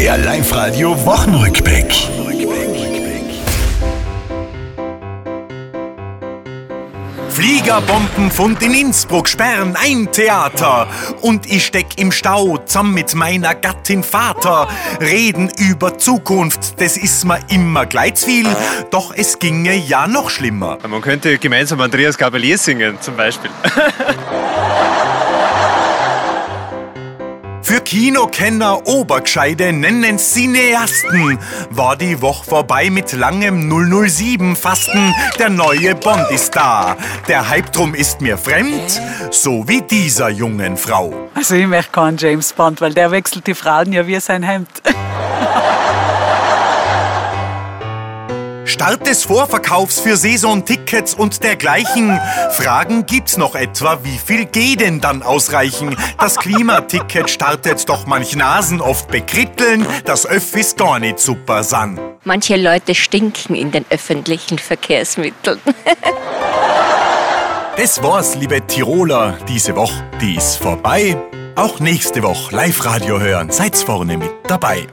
Der Live-Radio Wochenrückblick. Fliegerbombenfund in Innsbruck sperren ein Theater. Und ich steck im Stau zusammen mit meiner Gattin Vater. Reden über Zukunft, das ist mir immer gleich viel. Doch es ginge ja noch schlimmer. Man könnte gemeinsam Andreas Gabalier singen, zum Beispiel. Für Kinokenner Obergscheide nennen Cineasten. War die Woche vorbei mit langem 007 Fasten. Der neue Bond ist da. Der Hype drum ist mir fremd, so wie dieser jungen Frau. Also ich möchte keinen James Bond, weil der wechselt die Frauen ja wie sein Hemd. Start des Vorverkaufs für Saisontickets und dergleichen. Fragen gibt's noch etwa, wie viel geht denn dann ausreichen? Das Klimaticket startet doch manch Nasen oft bekritteln, das Öff ist gar nicht super san. Manche Leute stinken in den öffentlichen Verkehrsmitteln. Das war's, liebe Tiroler, diese Woche, die ist vorbei. Auch nächste Woche Live-Radio hören, seid's vorne mit dabei.